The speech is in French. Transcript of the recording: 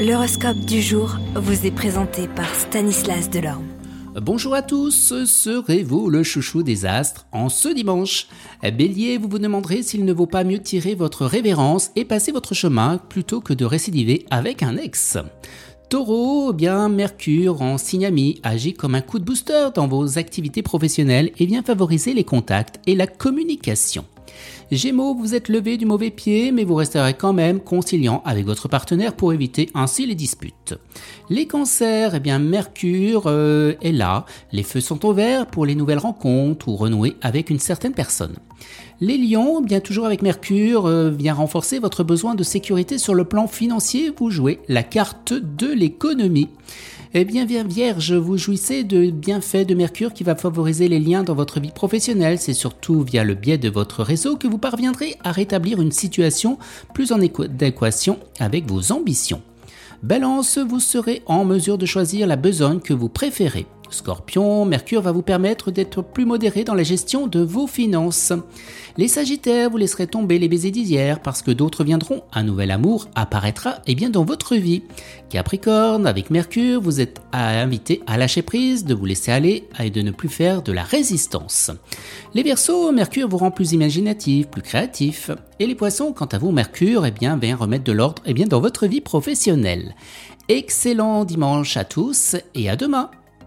L'horoscope du jour vous est présenté par Stanislas Delorme. Bonjour à tous, serez-vous le chouchou des astres en ce dimanche? Bélier, vous vous demanderez s'il ne vaut pas mieux tirer votre révérence et passer votre chemin plutôt que de récidiver avec un ex. Taureau, bien Mercure en signe ami agit comme un coup de booster dans vos activités professionnelles et vient favoriser les contacts et la communication. Gémeaux, vous êtes levé du mauvais pied, mais vous resterez quand même conciliant avec votre partenaire pour éviter ainsi les disputes. Les cancers, eh bien Mercure euh, est là, les feux sont au vert pour les nouvelles rencontres ou renouer avec une certaine personne. Les lions, bien toujours avec Mercure, euh, vient renforcer votre besoin de sécurité sur le plan financier, vous jouez la carte de l'économie. Eh bien, Vierge, vous jouissez de bienfaits de Mercure qui va favoriser les liens dans votre vie professionnelle. C'est surtout via le biais de votre réseau que vous parviendrez à rétablir une situation plus en équation avec vos ambitions. Balance, vous serez en mesure de choisir la besogne que vous préférez. Scorpion, Mercure va vous permettre d'être plus modéré dans la gestion de vos finances. Les Sagittaires, vous laisserez tomber les baisers d'hier parce que d'autres viendront. Un nouvel amour apparaîtra et eh bien dans votre vie. Capricorne, avec Mercure, vous êtes invité à lâcher prise, de vous laisser aller et de ne plus faire de la résistance. Les Verseaux, Mercure vous rend plus imaginatif, plus créatif. Et les Poissons, quant à vous, Mercure, eh bien, vient remettre de l'ordre eh dans votre vie professionnelle. Excellent dimanche à tous et à demain.